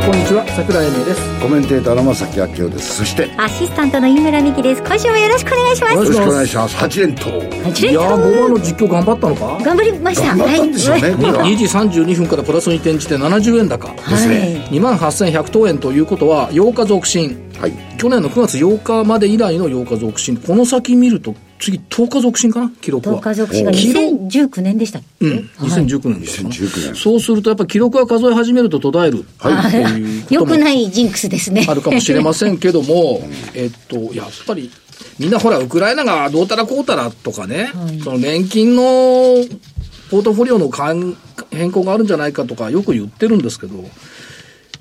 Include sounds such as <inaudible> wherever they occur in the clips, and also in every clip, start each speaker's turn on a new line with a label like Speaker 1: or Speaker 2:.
Speaker 1: こんにちは桜井英明です。
Speaker 2: コメンテーターの正木明夫です。そして
Speaker 3: アシスタントの井村美希です。今週もよろしくお願いします。
Speaker 2: よろしくお願いします。8連投。
Speaker 3: 8
Speaker 1: いやー5番の実況頑張ったのか。
Speaker 3: 頑張りました。
Speaker 2: 頑張ったんでしょうね、
Speaker 3: はい。
Speaker 2: これは。
Speaker 1: 2時32分からプラスに転じて70円高。
Speaker 2: ですね。
Speaker 3: はい。
Speaker 1: 2万8100等円ということは8日続伸。
Speaker 2: はい。
Speaker 1: 去年の9月8日まで以来の8日続伸。この先見ると次10日続伸かな？記録は。
Speaker 3: 10日続進が
Speaker 1: 記録。
Speaker 3: 2019年でしたっけ、
Speaker 1: うん、2019年ですかな
Speaker 2: 2019年。
Speaker 1: そうするとやっぱ記録が数え始めると途絶える。
Speaker 2: はい。
Speaker 3: よ
Speaker 1: も。
Speaker 3: くないジンクスですね。
Speaker 1: あるかもしれませんけども、えっと、やっぱり、みんなほら、ウクライナがどうたらこうたらとかね、その年金のポートフォリオの変変更があるんじゃないかとかよく言ってるんですけど、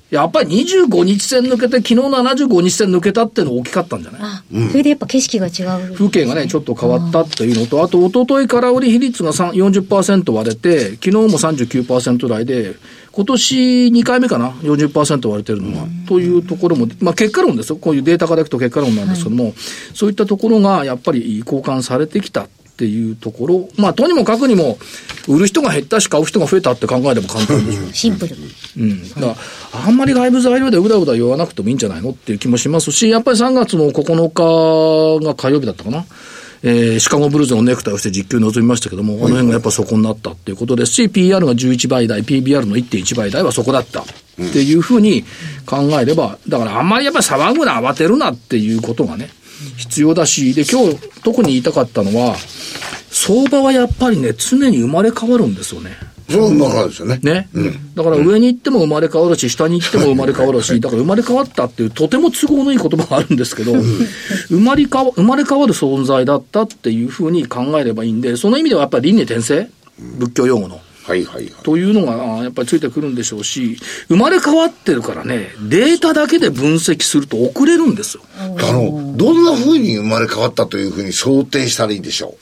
Speaker 1: やっぱり25日線抜けて、昨日75日線抜けたっていうの大きかったんじゃない？
Speaker 3: あ、それでやっぱ景色が違う。
Speaker 1: 風景がね、ちょっと変わったっていうのと、あと、一昨日空売り比率が3 40%割れて、昨日も39%台で、今年2回目かな、40%割れてるのは、というところも、まあ結果論ですよ。こういうデータからいくと結果論なんですけども、そういったところがやっぱり交換されてきたっていうところ、まあとにもかくにも、売る人が減ったし買う人が増えたって考えれば簡単でしょ。
Speaker 3: シンプル
Speaker 1: うん。だから、あんまり外部材料でうだうだ言わなくてもいいんじゃないのっていう気もしますし、やっぱり3月の9日が火曜日だったかな。えーシカゴブルーズのネクタイをして実況に臨みましたけども、あの辺がやっぱそこになったっていうことですし、PR が11倍台、PBR の1.1倍台はそこだったっていうふうに考えれば、だからあんまりやっぱり騒ぐな、慌てるなっていうことがね、必要だし、で、今日特に言いたかったのは、相場はやっぱりね、常に生まれ変わるんですよね。
Speaker 2: そうまからですよね
Speaker 1: ね。だから上に行っても生まれ変わるし、下に行っても生まれ変わるし、だから生まれ変わったっていうとても都合のいい言葉があるんですけど、生まれ変わ生まれ変わる存在だったっていうふうに考えればいいんで、その意味ではやっぱり輪廻転生、仏教用語の。
Speaker 2: はいはいはい
Speaker 1: というのがあやっぱりついてくるんでしょうし、生まれ変わってるからね、データだけで分析すると遅れるんですよ。
Speaker 2: あのどんな風に生まれ変わったというふうに想定したらいいでしょ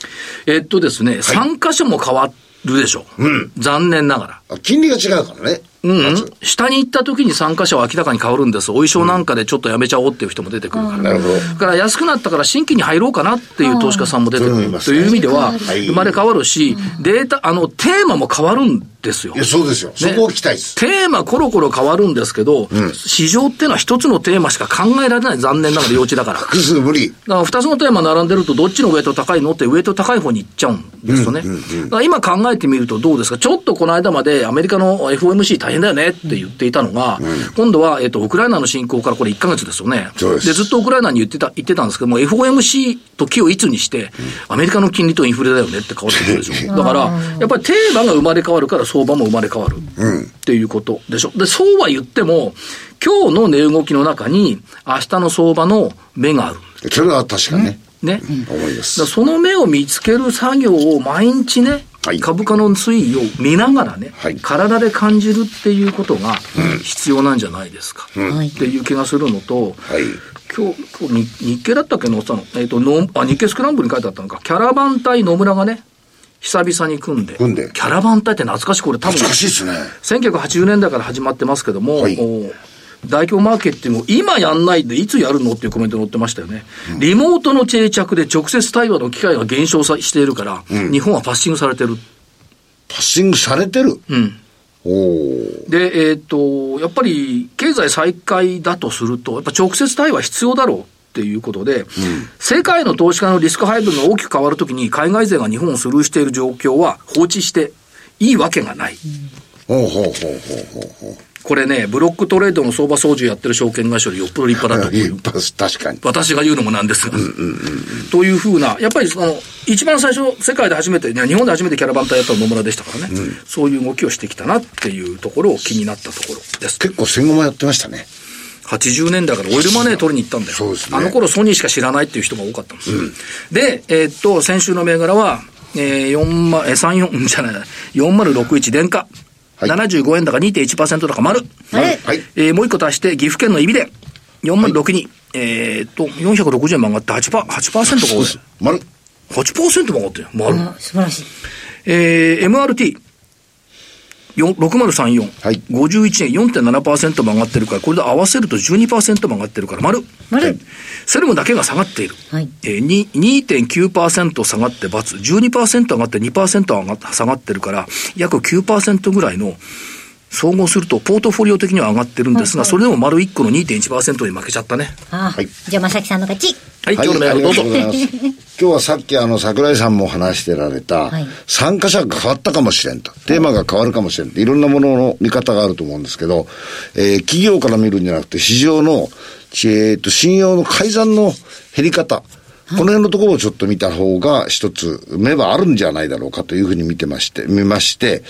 Speaker 1: えっとですね、3箇所も変わるでしょう。残念ながら。
Speaker 2: 金利が違うからね
Speaker 1: うん、下に行った時に参加者は明らかに変わるんです。お衣装なんかでちょっとやめちゃおうっていう人も出てくるから。
Speaker 2: なるほど。
Speaker 1: だから安くなったから新規に入ろうかなっていう投資家さんも出てくる。という意味では
Speaker 2: はい。
Speaker 1: 生まれ変わるし、データ、あの、テーマも変わるんですよ。
Speaker 2: い。やそうですよ。そこを聞きたいです
Speaker 1: テーマコロコロ変わるんですけど、市場っていうのは一つのテーマしか考えられない。残念ながら幼稚だから。
Speaker 2: 複数無理
Speaker 1: だから二つのテーマ並んでると、どっちのウェイト高いの？ってウェイト高い方に行っちゃうんですよね。だから今考えてみるとどうですか？ちょっとこの間までアメリカの FOMC 大変だよねって言っていたのが、今度は、えっと、ウクライナの侵攻からこれ1ヶ月ですよね。
Speaker 2: です
Speaker 1: ずっとウクライナに言ってた、言ってたんですけども、FOMC と木をいつにして、アメリカの金利とインフレだよねって変わってくるでしょ。だから、やっぱりテーマが生まれ変わるから相場も生まれ変わる。っていうことでしょ。で、そうは言っても、今日の値動きの中に、明日の相場の目がある。
Speaker 2: それは確かね
Speaker 1: ね。
Speaker 2: 思いま
Speaker 1: だから
Speaker 2: す
Speaker 1: その目を見つける作業を毎日ね、
Speaker 2: はい。
Speaker 1: 株価の推移を見ながらね、
Speaker 2: はい。
Speaker 1: 体で感じるっていうことが必要なんじゃないですか、
Speaker 3: はい
Speaker 1: っていう気がするのと、
Speaker 2: はい。
Speaker 1: 今日、今日日日経だったっけ載ってたの、えっ、とのあ、日経スクランブルに書いてあったのか、キャラバン隊野村がね、久々に組んで、
Speaker 2: 組んで。
Speaker 1: キャラバン隊って懐かしい、これ多分
Speaker 2: 懐かしいですね。
Speaker 1: 1980年代から始まってますけども、
Speaker 2: はい。
Speaker 1: お大規模マーケティングを今やんないでいつやるのっていうコメント載ってましたよね。リモートの定着で直接対話の機会が減少さしているから、日本はパッシングされてる。
Speaker 2: パッシングされてる？
Speaker 1: うん。で、えっ、と、やっぱり経済再開だとすると、やっぱ直接対話必要だろうっていうことで、世界の投資家のリスク配分が大きく変わるときに海外勢が日本をスルーしている状況は放置していいわけがない。
Speaker 2: ほうほうほうほうほうほう
Speaker 1: これね、ブロックトレードの相場操縦やってる証券会社よりよっぽど立派だと思う <laughs>
Speaker 2: 確かに
Speaker 1: 私が言うのもなんですが。というふうな、やっぱりその、一番最初、世界で初めて、日本で初めてキャラバン隊やったの野村でしたからね、そういう動きをしてきたなっていうところを気になったところです。
Speaker 2: 結構戦後もやってましたね
Speaker 1: 80年代からオイルマネー取りに行ったんだよ。
Speaker 2: そうですね
Speaker 1: あの頃ソニーしか知らないっていう人が多かったんですよ。で、えーっと、先週の銘柄は、えー、4万、えー、34、じゃないな、4061電化。
Speaker 2: はい
Speaker 1: 75円高2.1%高丸。
Speaker 2: はいはい
Speaker 1: えーもう一個足して、岐阜県のイビで、4万62。えーっと、460円も上がって8%、8%が多い。
Speaker 2: 丸
Speaker 1: 8%も上がってるよ。丸。
Speaker 3: あ素晴らしい。
Speaker 1: えー、MRT。よ6034、
Speaker 2: はい。
Speaker 1: 51円4.7%も上がってるから、これで合わせると12%も上がってるから、丸。
Speaker 3: 丸。
Speaker 1: セレムだけが下がっている。
Speaker 3: はい。
Speaker 1: えー、に2.9%下がって×、12%上がって2%上がっ下がってるから、約9%ぐらいの、総合すると、ポートフォリオ的には上がってるんですが、それでも丸1個の2.1%に負けちゃったね。
Speaker 3: ああ、
Speaker 2: はい。
Speaker 3: じゃあ、まさきさんの勝ち。
Speaker 1: はい、今日のメールどうぞ
Speaker 2: あり。がとうございます。今日はさっきあの桜井さんも話してられた、
Speaker 3: はい
Speaker 2: 参加者が変わったかもしれんと。テーマが変わるかもしれんと。いろんなものの見方があると思うんですけど、えー企業から見るんじゃなくて市場の、えーと、信用の改ざんの減り方。この辺のところをちょっと見た方が一つ目はあるんじゃないだろうかというふうに見てまして、見まして、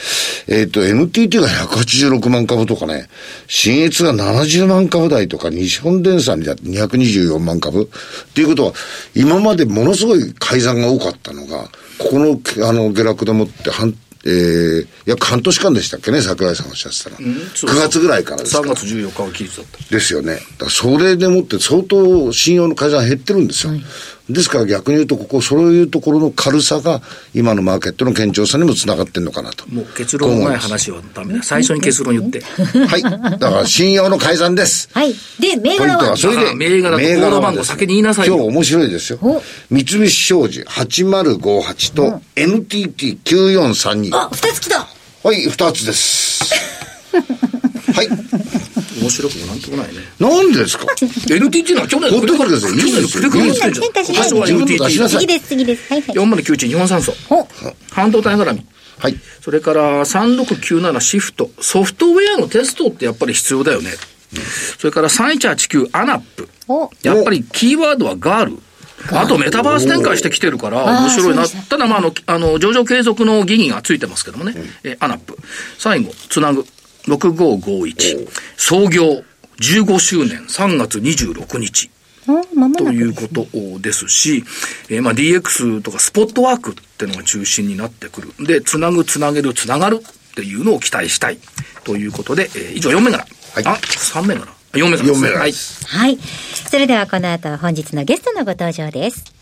Speaker 2: えっ、と、NTT が186万株とかね、新越が70万株台とか、日本電産にだって224万株っていうことは、今までものすごい改ざんが多かったのが、ここの、あの、下落でもって半、えー、約半年間でしたっけね、桜井さんおっしゃってたら。
Speaker 1: そう
Speaker 2: 9月ぐらいからですか
Speaker 1: 3
Speaker 2: ら。
Speaker 1: 月14日が期日だった。
Speaker 2: ですよね。だそれでもって相当信用の改ざん減ってるんですよ。ですから逆に言うと、ここ、そういうところの軽さが、今のマーケットの堅調さにもつながってんのかなと。
Speaker 1: もう結論のない話はダメだ。最初に結論言って。
Speaker 2: はい。だから信用の改ざんです。<laughs>
Speaker 3: はい。で、銘
Speaker 2: ポイン
Speaker 3: 柄は
Speaker 2: トはそれで。
Speaker 1: あ銘柄とコード番号先に言いなさいよ
Speaker 2: 今日面白いですよ
Speaker 3: お。
Speaker 2: 三菱商事8058と NTT9432。
Speaker 3: あ、二つ来た
Speaker 2: はい、二つです。<laughs> はい。
Speaker 1: 面白くもなんともないね。
Speaker 2: なんでですか？<laughs>
Speaker 1: NTT のは去年の
Speaker 2: ほっといてください
Speaker 1: 去年のクレカにしてんじゃん。
Speaker 3: 変化しない
Speaker 1: 今年は
Speaker 2: 自分の出しな
Speaker 1: NTT。
Speaker 2: さい
Speaker 3: 次です、次です。はいはい。
Speaker 1: 4091日本酸素。
Speaker 3: お、
Speaker 1: 半導体絡み。
Speaker 2: はい。
Speaker 1: それから3697シフト。ソフトウェアのテストってやっぱり必要だよね。それから3189アナップ。
Speaker 3: お、
Speaker 1: やっぱりキーワードはガール。あとメタバース展開してきてるから面白いな。
Speaker 3: た
Speaker 1: ただまああの、あの、上場継続の疑義がついてますけどもね。えー ANAP。最後、ツナグ。6551。創業15周年3月26日。ということですし、えーまあ DX とかスポットワークっていうのが中心になってくる。で、つなぐ、つなげる、つながるっていうのを期待したい。ということで、えー以上4銘柄。
Speaker 2: はい
Speaker 1: あ、3銘柄。4銘柄です。
Speaker 2: 4銘柄
Speaker 1: はい。
Speaker 3: はい。それではこの後本日のゲストのご登場です。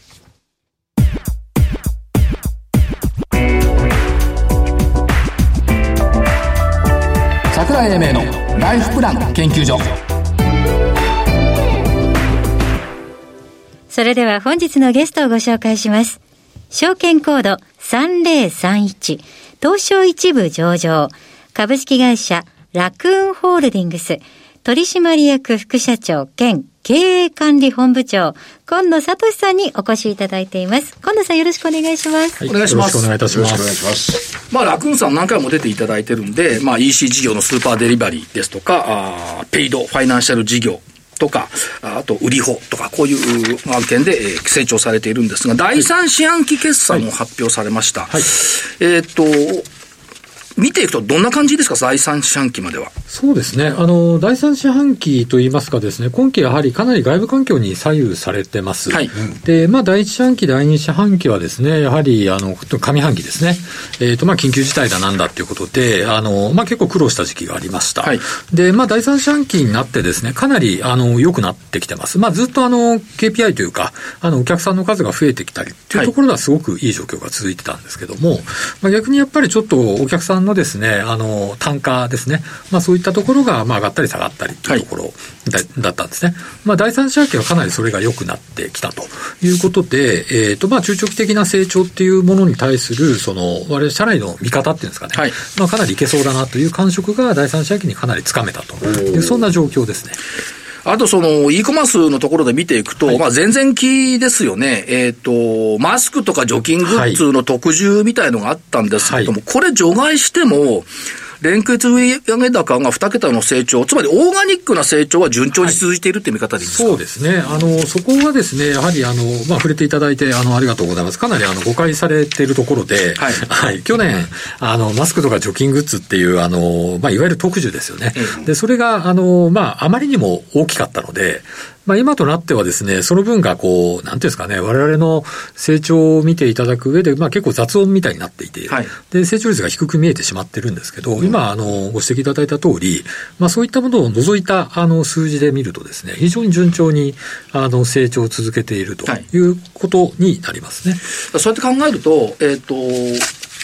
Speaker 4: 桜井英明のライフプラン研究所
Speaker 3: それでは本日のゲストをご紹介します。証券コード3031東証一部上場株式会社ラクーンホールディングス取締役副社長兼経営管理本部長今野聡さんにお越しいただいています。今野さんよろしくお願いします。
Speaker 1: お願いします
Speaker 5: よろしくお願いいたし
Speaker 2: よろしくお願い
Speaker 5: ます。
Speaker 2: します。
Speaker 1: まあ、ラクーンさん何回も出ていただいてるんで、まあ、EC 事業のスーパーデリバリーですとか、あーペイド、ファイナンシャル事業とか、ああと、売り法とか、こういう案件で、えー成長されているんですが、第三四半期決算を発表されました。えーっと、見ていくとどんな感じですか、第三四半期までは。
Speaker 5: そうですね。あの、第三四半期といいますかですね、今期やはりかなり外部環境に左右されてます。
Speaker 1: はい
Speaker 5: で、まあ、第一四半期、第二四半期はですね、やはり、あの、上半期ですね。えっ、と、まあ、緊急事態だなんだっていうことで、あの、まあ、結構苦労した時期がありました。
Speaker 1: はい
Speaker 5: で、まあ、第三四半期になってですね、かなり、あの、良くなってきてます。まあ、ずっとあの、KPI というか、あの、お客さんの数が増えてきたりっていうところではすごくいい状況が続いてたんですけども、まあ、逆にやっぱりちょっとお客さんのですね、あの、単価ですね、まあ、そういったところが、まあ、上がったり下がったりっていうところだ,、だったんですね。まあ、第三四半期はかなりそれが良くなってきたということで、えっ、と、まあ、中長期的な成長っていうものに対する、その、我々社内の見方っていうんですかね、
Speaker 1: はい。
Speaker 5: まあ、かなりいけそうだなという感触が第三四半期にかなりつかめたと。いう、そんな状況ですね。
Speaker 1: あとその e コマースのところで見ていくと、まあ前々期ですよね。えっ、と、マスクとか除菌グッズの特需みたいのがあったんですけども、これ除外しても、連結売上高が2桁の成長、つまりオーガニックな成長は順調に続いているって見方でいいですか、
Speaker 5: そうですね。あの、そこはですね、やはりあの、まあ、触れていただいて、あの、ありがとうございます。かなりあの、誤解されているところで、
Speaker 1: はい
Speaker 5: 去年、あの、マスクとか除菌グッズっていう、あの、まあ、いわゆる特需ですよね。で、それが、あの、まあ、あまりにも大きかったので、まあ、今となってはですね、その分がこう、なんていうんですかね、我々の成長を見ていただく上で、まあ、結構雑音みたいになっていて、
Speaker 1: はい。
Speaker 5: で、成長率が低く見えてしまってるんですけど、今、あの、ご指摘いただいた通り、まあ、そういったものを除いた、あの、数字で見るとですね、非常に順調に、あの、成長を続けていると
Speaker 1: はい。
Speaker 5: いうことになりますね。
Speaker 1: そうやって考えると、えっ、と、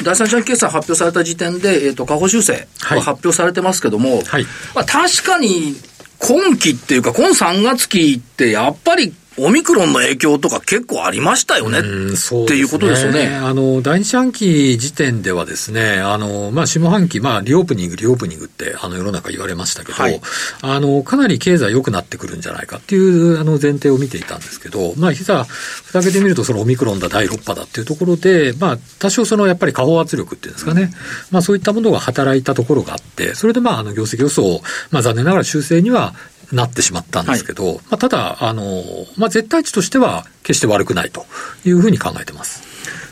Speaker 1: 第三四半期決算発表された時点で、えっ、と、下方修正発表されてますけども、
Speaker 5: はい。
Speaker 1: まあ、確かに、今期っていうか、今3月期って、やっぱり、オミクロンの影響とか結構ありましたよね。
Speaker 5: うんそう
Speaker 1: っていうことですよね。
Speaker 5: あの、第二四半期時点ではですね、あの、まあ、下半期、まあ、リオープニング、リオープニングって、あの、世の中言われましたけど、
Speaker 1: はい。
Speaker 5: あの、かなり経済良くなってくるんじゃないかっていう、あの、前提を見ていたんですけど、まあ、膝、ふたけてみると、そのオミクロンだ、第6波だっていうところで、まあ、多少その、やっぱり下方圧力っていうんですかね、まあ、そういったものが働いたところがあって、それでまあ、あの、業績予想、まあ、残念ながら修正には、なってしまったんですけど、まあ、ただ、あの、まあ、絶対値としては決して悪くないというふうに考えてます。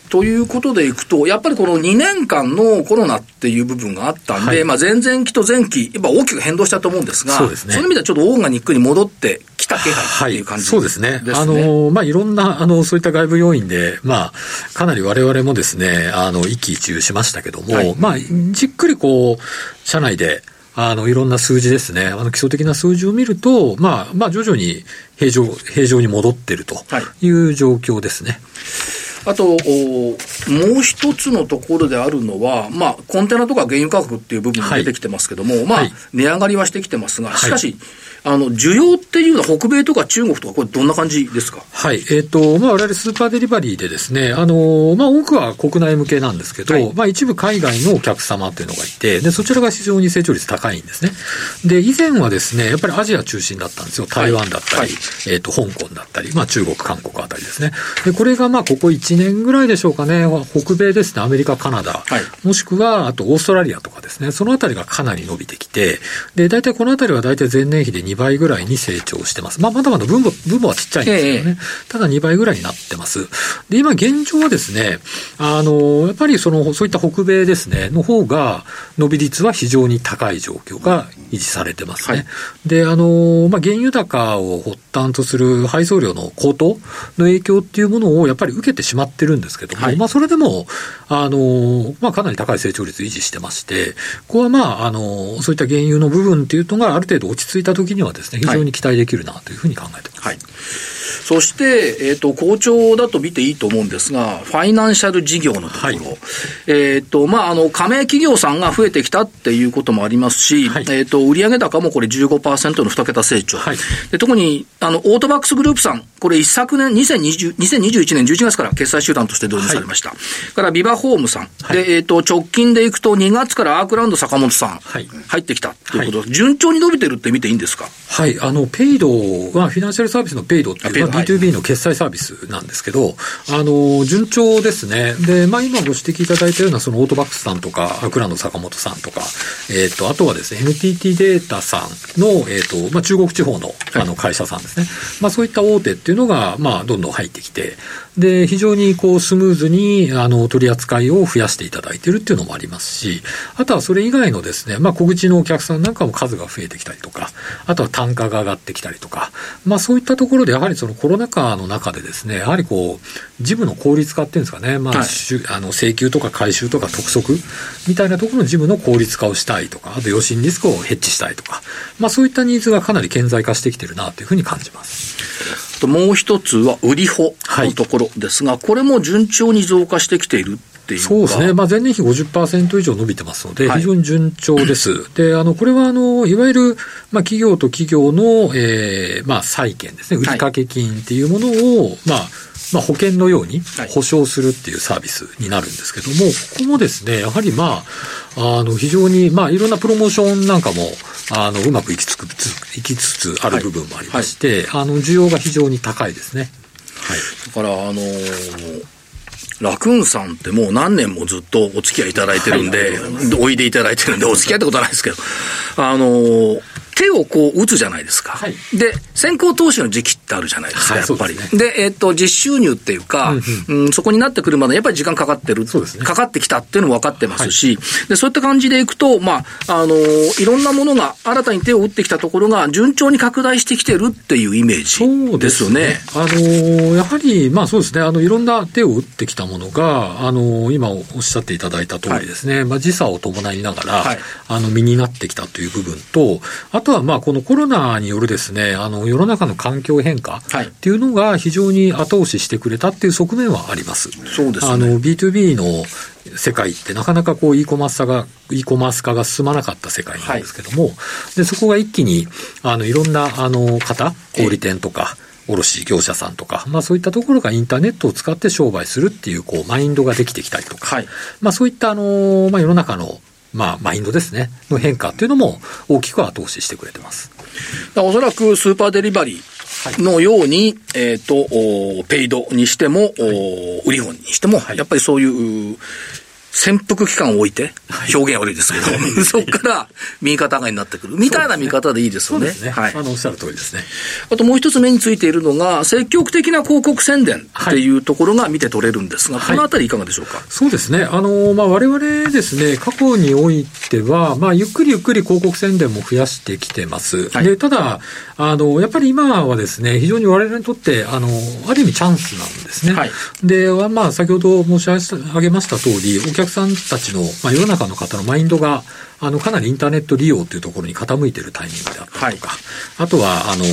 Speaker 1: ということでいくと、やっぱりこの2年間のコロナっていう部分があったんで、
Speaker 5: はい。
Speaker 1: まあ前々期と前期、やっぱ大きく変動したと思うんですが、
Speaker 5: そうですね。
Speaker 1: の意味ではちょっとオーガニックに戻ってきた気配っていう感じ
Speaker 5: そうですね。あの、まあ、いろんな、あの、そういった外部要因で、まあ、かなり我々もですね、あの、一喜一憂しましたけども、
Speaker 1: はい。
Speaker 5: まあ、じっくりこう、社内で、あの、いろんな数字ですね、あの、基礎的な数字を見ると、まあ、まあ、徐々に平常、平常に戻ってるとい。う状況ですね。
Speaker 1: あと、おもう一つのところであるのは、まあ、コンテナとか原油価格っていう部分も出てきてますけども、まあ、
Speaker 5: はい。
Speaker 1: 値上がりはしてきてますが、しかし、あの、需要っていうのは北米とか中国とか、これどんな感じですか？
Speaker 5: はい。えっ、と、まあ、我々スーパーデリバリーでですね、あの、まあ、多くは国内向けなんですけど、
Speaker 1: はい。
Speaker 5: まあ、一部海外のお客様というのがいて、で、そちらが非常に成長率高いんですね。で、以前はですね、やっぱりアジア中心だったんですよ。台湾だったり、
Speaker 1: はい。
Speaker 5: えっ、と、香港だったり、まあ、中国、韓国あたりですね。で、これがまあ、ここ1年ぐらいでしょうかね、北米ですね、アメリカ、カナダ、
Speaker 1: はい。
Speaker 5: もしくは、あとオーストラリアとかですね、そのあたりがかなり伸びてきて、で、大体このあたりは大体前年比で2倍ぐらいに成長してます。まあ、まだまだ分母、分母はちっちゃいんですけどね。ただ2倍ぐらいになってます。で、今現状はですね、あの、やっぱりその、そういった北米ですね、の方が、伸び率は非常に高い状況が維持されてますね。
Speaker 1: はい
Speaker 5: で、あの、まあ、原油高を発端とする配送量の高騰の影響っていうものをやっぱり受けてしまってるんですけども、
Speaker 1: はい
Speaker 5: まあ、それでも、あの、まあ、かなり高い成長率維持してまして、ここはまあ、あの、そういった原油の部分っていうのがある程度落ち着いた時にはですね、非常に期待できるなというふうに考えてます。
Speaker 1: はい。そして、えっ、と、好調だと見ていいと思うんですが、ファイナンシャル事業のところ。
Speaker 5: はい
Speaker 1: えっ、と、まあ、あの、加盟企業さんが増えてきたっていうこともありますし、
Speaker 5: はい
Speaker 1: えっ、と、売上高もこれ15%の2桁成長。
Speaker 5: はい
Speaker 1: で特に、あの、オートバックスグループさん、これ一昨年、2020 2021年11月から決済集団として導入されました。から、ビバホームさん。
Speaker 5: はい。
Speaker 1: で、えっ、と、直近でいくと2月からアークランド坂本さん、
Speaker 5: はい。
Speaker 1: 入ってきたということ。で、順調に伸びてるって見ていいんですか？
Speaker 5: はい、あの、ペイドは、フィナンシャルサービスのペイドっていう、まあ、
Speaker 1: あペイドはい。
Speaker 5: B2B の決済サービスなんですけど、あの、順調ですね。で、まあ、今ご指摘いただいたような、そのオートバックスさんとか、アクランド坂本さんとか、えっ、と、あとはですね、NTT データさんの、えっ、と、まあ、中国地方の、あの、会社さんですね。まあ、そういった大手っていうのが、まあ、どんどん入ってきて、で、非常にこう、スムーズに、あの、取り扱いを増やしていただいているっていうのもありますし、あとはそれ以外のですね、まあ、小口のお客さんなんかも数が増えてきたりとか、あとは単価が上がってきたりとか、まあ、そういったところで、やはりそのコロナ禍の中でですね、やはりこう、事務の効率化っていうんですかね、まあ、
Speaker 1: はい。
Speaker 5: あの、請求とか回収とか督促みたいなところの事務の効率化をしたいとか、あと余震リスクをヘッジしたいとか、まあ、そういったニーズがかなり顕在化してきてるなというふうに感じます。
Speaker 1: ともう一つは売り穂のところですが、これも順調に増加してきているっていうか
Speaker 5: そうですね。まあ、前年比50%以上伸びてますので、
Speaker 1: はい
Speaker 5: 非常に順調です。<clears throat> で、あの、これは、あの、いわゆる、まあ、企業と企業の、えーまあ、債券ですね。売掛金っていうものを、まあ、まあ、保険のように
Speaker 1: はい
Speaker 5: 保証するっていうサービスになるんですけども、ここもですね、やはりまあ、あの、非常に、まあ、いろんなプロモーションなんかも、あの、うまくいきつくつ、いきつつある部分もありまして、あの、需要が非常に高いですね。はい。
Speaker 1: だから、あのーラクーンさんってもう何年もずっとお付き合いいただいてるんで、おいでいただいてるんで、お付き合いってことはないですけど、あのー手をこう打つじゃないですか。
Speaker 5: はい。
Speaker 1: で、先行投資の時期ってあるじゃないですか、
Speaker 5: はい
Speaker 1: やっぱり。でえっ、と、実収入っていうか、うんそこになってくるまでやっぱり時間かかってる。
Speaker 5: ね。
Speaker 1: かかってきたっていうのも分かってますし、で、そういった感じでいくと、まあ、あのーいろんなものが新たに手を打ってきたところが順調に拡大してきてるっていうイメージですよね。
Speaker 5: あのーやはり、まあそうですね、あの、いろんな手を打ってきたものが、あのー今おっしゃっていただいた通りですね、まあ時差を伴いながら、
Speaker 1: はい。
Speaker 5: あの、身になってきたという部分と、あととはまあこのコロナによるですね、あの世の中の環境変化っていうのが非常に後押ししてくれたっていう側面はあります。
Speaker 1: そうですね。
Speaker 5: あの B2B の世界ってなかなかこう e コマース化が、e コマース化が進まなかった世界なんですけども、はい、で、そこが一気に、あの、いろんな、あの、方、小売店とか、卸業者さんとか、まあそういったところがインターネットを使って商売するっていう、こう、マインドができてきたりとか、はい、まあそういった、あの、まあ世の中の、まあマインドですね、の変化っていうのも大きく後押ししてくれてます。
Speaker 1: おそらくスーパーデリバリーのように、はい、えっ、ー、と、ペイドにしても、はい、売り本にしても、やっぱりそういう、潜伏期間を置いて、表現悪いですけど、はい、そこから右肩上がりになってくる、みたいな見方でいいですよね。
Speaker 5: ねはい。あの、おっしゃる通りですね。
Speaker 1: あともう一つ目についているのが、積極的な広告宣伝っていうところが見て取れるんですが、はい、このあたりいかがでしょうか？
Speaker 5: そうですね。あの、まあ、我々ですね、過去においては、まあ、ゆっくりゆっくり広告宣伝も増やしてきてます。で、ただ、あの、やっぱり今はですね、非常に我々にとって、あの、ある意味チャンスなんですね。で、まあ、先ほど申し上げました通り、お客さんたちの、まあ、世の中の方のマインドが、あの、かなりインターネット利用というところに傾いているタイミングであったりとか、はい、あとは、あの、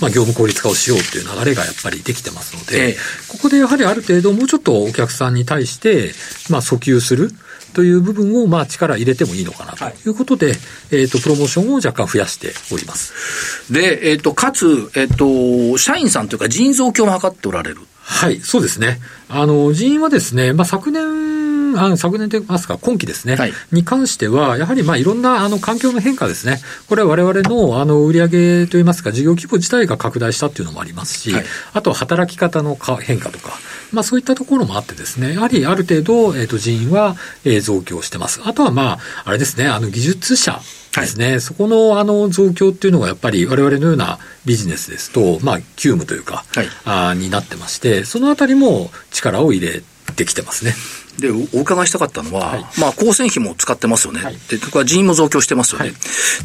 Speaker 5: まあ、業務効率化をしようという流れがやっぱりできてますので、えここでやはりある程度もうちょっとお客さんに対して、まあ、訴求する。という部分を、まあ、力入れてもいいのかなということで、はい、えっ、ー、と、プロモーションを若干増やしております。
Speaker 1: で、えっ、ー、と、かつ、えっ、ー、と、社員さんというか人増強も図っておられる。
Speaker 5: はい、そうですね。あの、人員はですね、まあ、昨年、あ昨年と言いますか、今期ですね、はい、に関しては、やはりまあいろんなあの環境の変化ですね、これはわれわれのあの売上といいますか、事業規模自体が拡大したっていうのもありますし、はい、あとは働き方の変化とか、まあそういったところもあってですね、やはりある程度、えっ、ー、と人員は、えー、増強してます。あとはまあ、あれですね、あの技術者ですね、はい、そこのあの増強っていうのがやっぱり我々のようなビジネスですと、まあ、急務というか、はい、あになってまして、そのあたりも力を入れてきてますね。
Speaker 1: で、お伺いしたかったのは、はい、まあ、光線費も使ってますよね。はい、で、これ人員も増強してますよね。はい、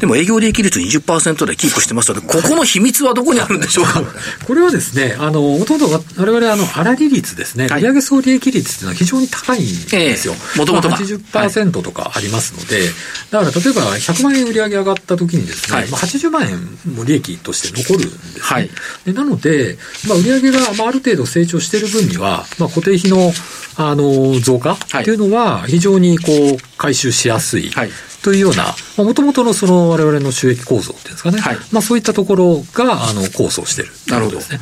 Speaker 1: でも営業利益率20%でキープしてますので、ここの秘密はどこにあるんでしょうか？<laughs>
Speaker 5: これはですね、あの、ほとんど我々、あの、粗利率ですね、売上総利益率っていうのは非常に高いんですよ。
Speaker 1: もともと
Speaker 5: 80%とかありますので、だから例えば100万円売上上がった時にですね、まあ、80万円も利益として残るんですね。はい、でなので、まあ、売上が、まあ、ある程度成長している分には、まあ、固定費のあの増加っていうのは非常にこう回収しやすい。というような、もともとのその我々の収益構造っていうんですかね。はい、まあそういったところが、あの、構想している
Speaker 1: なるほどですね。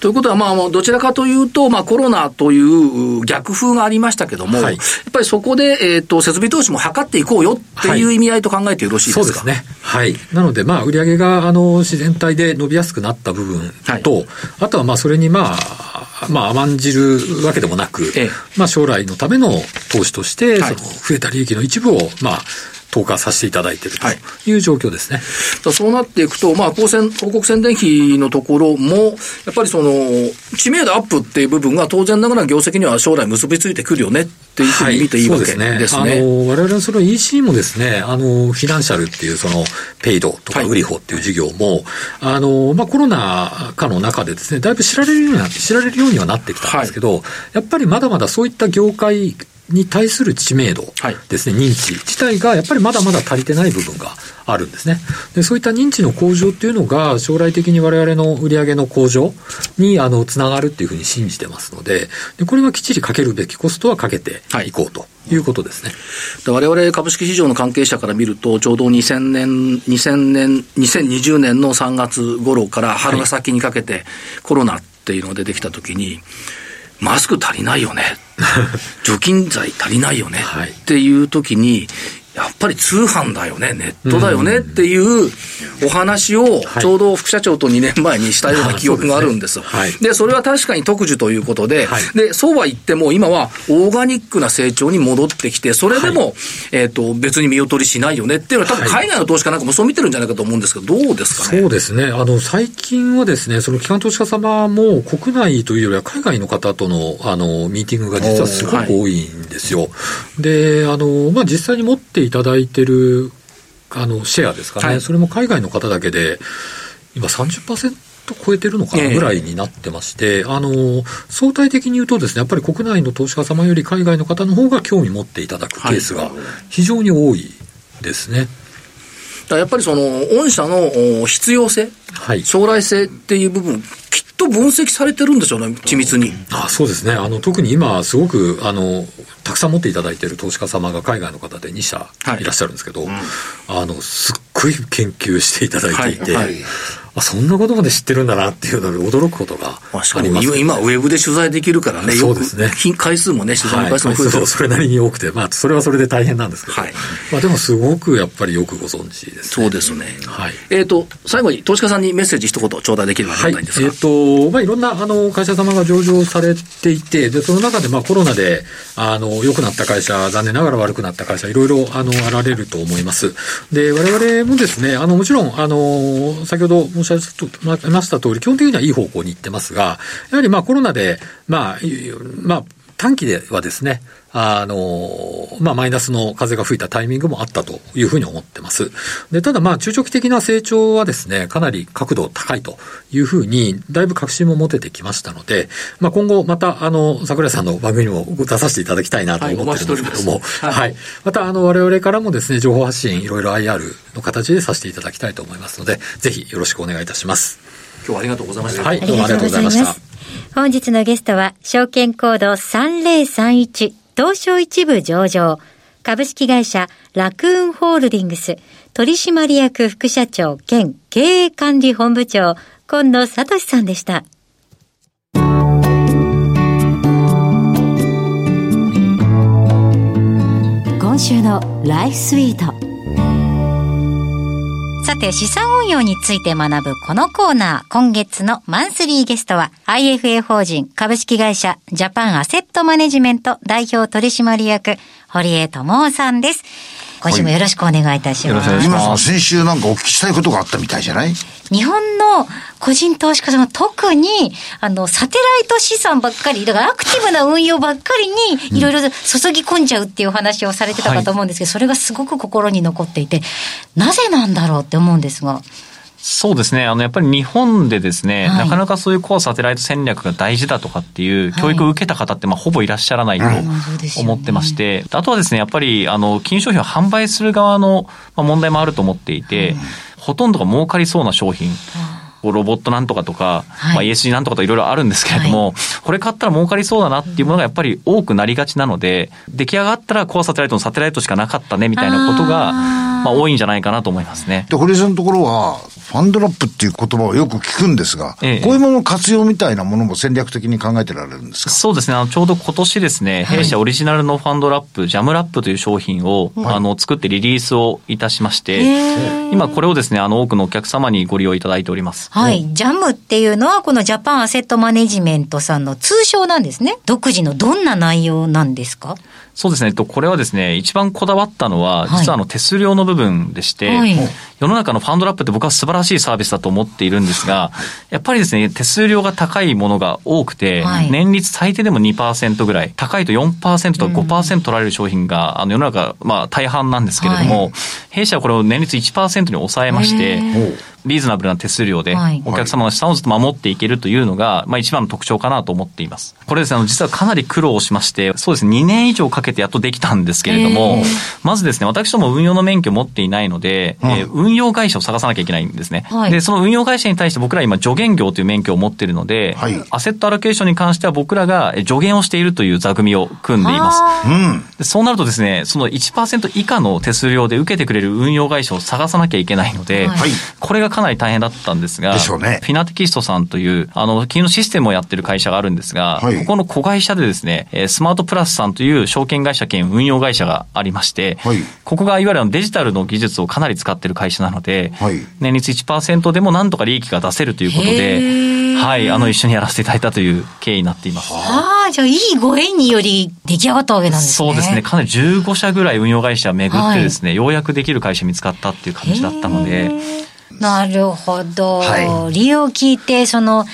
Speaker 1: ということは、まあ、どちらかというと、まあ、コロナという逆風がありましたけども、はい、やっぱりそこで、えっ、ー、と、設備投資も図っていこうよっていう意味合いと考えてよろしいですか、はい、
Speaker 5: そうですね。はい。なので、まあ、売上が、あの、自然体で伸びやすくなった部分と、はい、あとは、まあ、それに、まあ、まあ、甘んじるわけでもなく、ええ、まあ、将来のための投資として、その、増えた利益の一部を、まあ、投下させていただいているという状況ですね。
Speaker 1: はい、そうなっていくと、まあ、広宣広告宣伝費のところも、やっぱりその、知名度アップっていう部分が当然ながら業績には将来結びついてくるよねっていうふうに見ていいわけですね。はい、ですね。あの、
Speaker 5: 我々のその EC もですね、あの、フィナンシャルっていうその、ペイドとかウリホっていう事業も、はい、あの、まあ、コロナ禍の中でですね、だいぶ知られるようにな知られるようにはなってきたんですけど、やっぱりまだまだそういった業界に対する知名度ですね、はい、認知自体がやっぱりまだまだ足りてない部分があるんですね。で、そういった認知の向上っていうのが将来的に我々の売上の向上にあのつながるっていうふうに信じてますので、でこれはきっちりかけるべきコストはかけていこうと。いうことですね。
Speaker 1: 我々株式市場の関係者から見ると、ちょうど2000年、2000年、2020年の3月頃から春が先にかけて、コロナっていうのが出てきたときに、マスク足りないよね。<laughs> 除菌剤足りないよね。はい、っていう時に、やっぱり通販だよね、ネットだよねっていうお話を、ちょうど副社長と2年前にしたような記憶があるんです。はい、で、それは確かに特需ということで、はい、で、そうは言っても今はオーガニックな成長に戻ってきて、それでも、はい、えっ、と、別に見劣りしないよねっていうのは多分海外の投資家なんかもそう見てるんじゃないかと思うんですけど、どうですか
Speaker 5: ね？そうですね。あの、最近はですね、その機関投資家様も国内というよりは海外の方との、あの、ミーティングが実はすごく多いんですよ。で、あの、まあ、実際に持っていただいてるあのシェアですかね、はい、それも海外の方だけで、今30%超えてるのかなぐらいになってまして、えー、あの相対的に言うとですね、やっぱり国内の投資家様より海外の方の方が興味持っていただくケースが非常に多いですね。
Speaker 1: らやっぱりその、御社の必要性、はい、将来性っていう部分、と分析されてるんでしょうね、緻密に。
Speaker 5: あそうですね。あの、特に今、すごく、あの、たくさん持っていただいている投資家様が海外の方で2社いらっしゃるんですけど、はいうん、あの、すっごい研究していただいていて、はいはいあそんなことまで知ってるんだなっていうので驚くことがあります、
Speaker 1: ね、今、ウェブで取材できるからね、
Speaker 5: そうですね。
Speaker 1: 回数もね、取材の回数も増えて、
Speaker 5: はい、それなりに多くて、まあ、それはそれで大変なんですけど、はい、まあ、でもすごくやっぱりよくご存知です、
Speaker 1: ね、そうですね。はい。えっ、ー、と、最後に投資家さんにメッセージ一言頂戴できればないんですが、はい、えっ、
Speaker 5: ー、と、まあ、いろんな、あの、会社様が上場されていて、で、その中で、まあ、コロナで、あの、良くなった会社、残念ながら悪くなった会社、いろいろ、あの、あられると思います。で、我々もですね、あの、もちろん、あの、先ほど申し上げました通り、基本的にはいい方向に行ってますが、やはりまあコロナで、まあ、まあ、短期ではですね、あの、まあ、マイナスの風が吹いたタイミングもあったというふうに思ってます。で、ただまあ、中長期的な成長はですね、かなり角度高いというふうに、だいぶ確信も持ててきましたので、まあ、今後また、あの、桜井さんの番組にも出させていただきたいなと思ってるんですけども、はい、はい、また、あの、我々からもですね、情報発信、いろいろ IR の形でさせていただきたいと思いますので、ぜひよろしくお願いいたします。
Speaker 1: 今日はありがとうございました。
Speaker 5: はい、どうもありがとうございました。
Speaker 3: 本日のゲストは、証券コード3031、東証一部上場、株式会社ラクーンホールディングス、取締役副社長兼経営管理本部長、今野聡さんでした。今週のライフスイート。さて、資産運用について学ぶこのコーナー、今月のマンスリーゲストは、IFA 法人株式会社ジャパンアセットマネジメント代表取締役、堀江智夫さんです。今週もよろしくお願いいたします。はい、
Speaker 2: 今、先週なんかお聞きしたいことがあったみたいじゃない？
Speaker 3: 日本の個人投資家様、特に、あの、サテライト資産ばっかり、だからアクティブな運用ばっかりに、いろいろ注ぎ込んじゃうっていうお話をされてたかと思うんですけど、それがすごく心に残っていて、なぜなんだろうって思うんですが。
Speaker 6: そうですね。あの、やっぱり日本でですね、はい、なかなかそういうコアサテライト戦略が大事だとかっていう教育を受けた方って、まあ、ほぼいらっしゃらないと思ってまして、あとはですね、やっぱり、あの、金融商品を販売する側の問題もあると思っていて、ほとんどが儲かりそうな商品。ロボットなんとかとか、はい、まあ、ESG なんとかといろいろあるんですけれども、はい、これ買ったら儲かりそうだなっていうものがやっぱり多くなりがちなので、出来上がったらコアサテライトのサテライトしかなかったねみたいなことが、まあ、多いんじゃないかなと思いますね。
Speaker 2: で、堀江さんのところは、ファンドラップっていう言葉をよく聞くんですが、ええ、こういうものの活用みたいなものも戦略的に考えてられるんですか？
Speaker 6: そうですね。あのちょうど今年ですね、弊社オリジナルのファンドラップ、ジャムラップという商品を、はい、あの、作ってリリースをいたしまして、今これをですね、あの、多くのお客様にご利用いただいております。
Speaker 3: はい。ジャムっていうのは、このジャパンアセットマネジメントさんの通称なんですね。独自のどんな内容なんですか？
Speaker 6: そうですね。これはですね、一番こだわったのは、実はあの手数料の部分でして、はい、世の中のファンドラップって僕は素晴らしいサービスだと思っているんですが、やっぱりですね、手数料が高いものが多くて、はい、年率最低でも2%ぐらい、高いと4%とか5%取られる商品が、あの世の中、まあ大半なんですけれども、はい、弊社はこれを年率1%に抑えまして、リーズナブルな手数料で、お客様の資産をずっと守っていけるというのが、まあ一番の特徴かなと思っています。これですね、あの実はかなり苦労しまして、そうですね、2年以上かけてやっとできたんですけれども、まずですね、私ども運用の免許を持っていないので、えー、運用会社を探さなきゃいけないんですね。はい、で、その運用会社に対して僕ら今助言業という免許を持っているので、はい、アセットアロケーションに関しては僕らが助言をしているという座組を組んでいます。うん、でそうなるとですね、その1%以下の手数料で受けてくれる運用会社を探さなきゃいけないので、はい、これがかなり大変だったんですが、
Speaker 2: でしょうね。
Speaker 6: フィナテキストさんという、あの、金融システムをやってる会社があるんですが、はい、ここの子会社でですね、スマートプラスさんという証券会社兼運用会社がありまして、はい、ここがいわゆるデジタルの技術をかなり使ってる会社なので、はい、年率1%でもなんとか利益が出せるということで、はい、あの、一緒にやらせていただいたという経緯になっています。
Speaker 3: ああ、じゃあ、いいご縁により出来上がったわけなんです
Speaker 6: ね。そうですね。かなり15社ぐらい運用会社巡ってですね、はい、ようやくできる会社見つかったっていう感じだったので、
Speaker 3: なるほど。はい、利用を聞いて、その、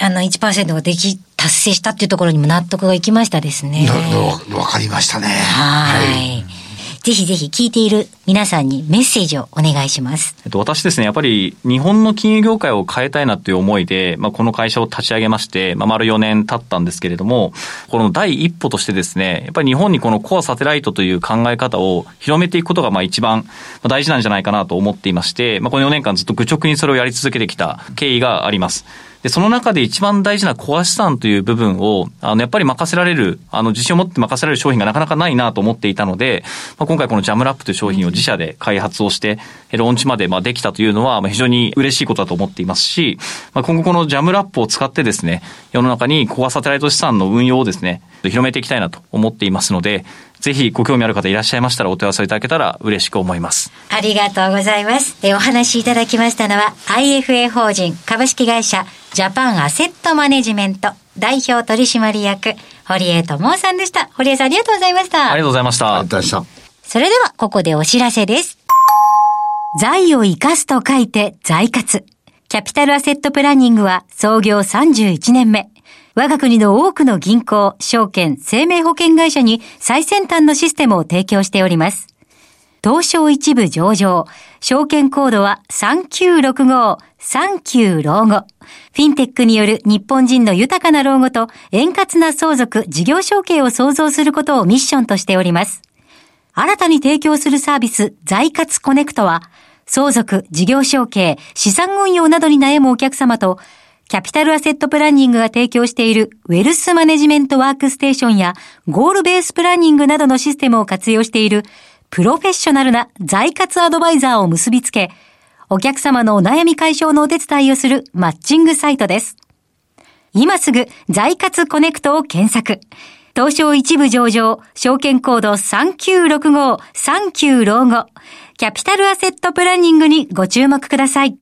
Speaker 3: あの1%ができ、達成したっていうところにも納得がいきましたですね。
Speaker 2: わかりましたね。
Speaker 3: はい。ぜひぜひ聞いている皆さんにメッセージをお願いします。
Speaker 6: えっと、私ですね、やっぱり日本の金融業界を変えたいなという思いで、まあ、この会社を立ち上げまして、まあ、丸4年経ったんですけれども、この第一歩としてですね、やっぱり日本にこのコアサテライトという考え方を広めていくことが、まあ、一番大事なんじゃないかなと思っていまして、まあ、この4年間ずっと愚直にそれをやり続けてきた経緯があります。で、その中で一番大事なコア資産という部分を、あの、やっぱり任せられる、あの、自信を持って任せられる商品がなかなかないなと思っていたので、まあ、今回このジャムラップという商品を自社で開発をして、ローンチまでまあできたというのは、まあ、非常に嬉しいことだと思っていますし、まあ、今後このジャムラップを使ってですね、世の中にコアサテライト資産の運用をですね、広めていきたいなと思っていますので、ぜひご興味ある方いらっしゃいましたらお問い合わせいただけたら嬉しく思います。
Speaker 3: ありがとうございます。えお話しいただきましたのは IFA 法人株式会社ジャパンアセットマネジメント代表取締役堀江智さんでした。堀江さんありがとうございました。
Speaker 6: ありがとうございました。ありがとうございま
Speaker 2: した。
Speaker 3: それではここでお知らせです。財を生かすと書いて財活。キャピタルアセットプランニングは創業31年目。我が国の多くの銀行、証券、生命保険会社に最先端のシステムを提供しております。東証一部上場、証券コードは3965、39老後。フィンテックによる日本人の豊かな老後と円滑な相続、事業承継を創造することをミッションとしております。新たに提供するサービス、財活コネクトは、相続、事業承継、資産運用などに悩むお客様と、キャピタルアセットプランニングが提供しているウェルスマネジメントワークステーションやゴールベースプランニングなどのシステムを活用しているプロフェッショナルな財活アドバイザーを結びつけ、お客様のお悩み解消のお手伝いをするマッチングサイトです。今すぐ財活コネクトを検索。東証一部上場、証券コード3965、39老後、キャピタルアセットプランニングにご注目ください。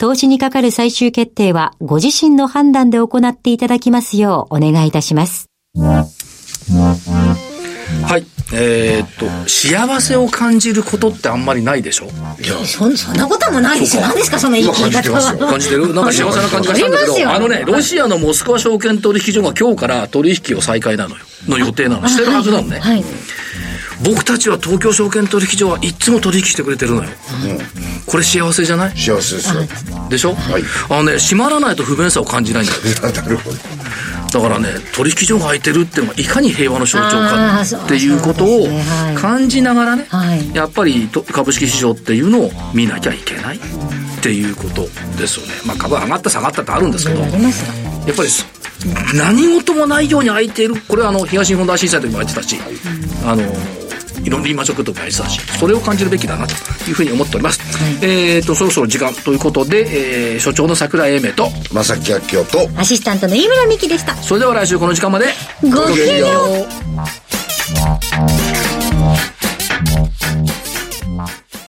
Speaker 7: 投資にかかる最終決定はご自身の判断で行っていただきますようお願いいたします。はい。
Speaker 1: えー、っと、幸せを感じることってあんまりないでしょ？い
Speaker 3: や、そ、そんなこともないですよ。何ですか、その言い方は。
Speaker 1: 感じてる？なんか幸せな感じがしたんだけど、あのね、ロシアのモスクワ証券取引所が今日から取引を再開なのよ。の予定なの。してるはずなのね。はい、僕たちは東京証券取引所はいつも取引してくれてるのよ、うん、これ幸せじゃない？
Speaker 2: 幸せですよ。
Speaker 1: でしょ、はい、あのね閉まらないと不便さを感じないんだよ。<laughs> なるほど。だからね取引所が開いてるっていうのがいかに平和の象徴かっていうことを感じながらね、はい、やっぱり株式市場っていうのを見なきゃいけないっていうことですよね。まあ株上がった下がったってあるんですけどやっぱり何事もないように開いている。これはあの東日本大震災の時も言ってたし、あのいろんなリーマンショックとかやりだしそれを感じるべきだなというふうに思っております、はい、えっ、ー、とそろそろ時間ということで、えー、所長の桜井英明と
Speaker 2: 正木明夫と
Speaker 3: アシスタントの飯村美樹でした。
Speaker 1: それでは来週この時間まで。
Speaker 3: ごきげんよう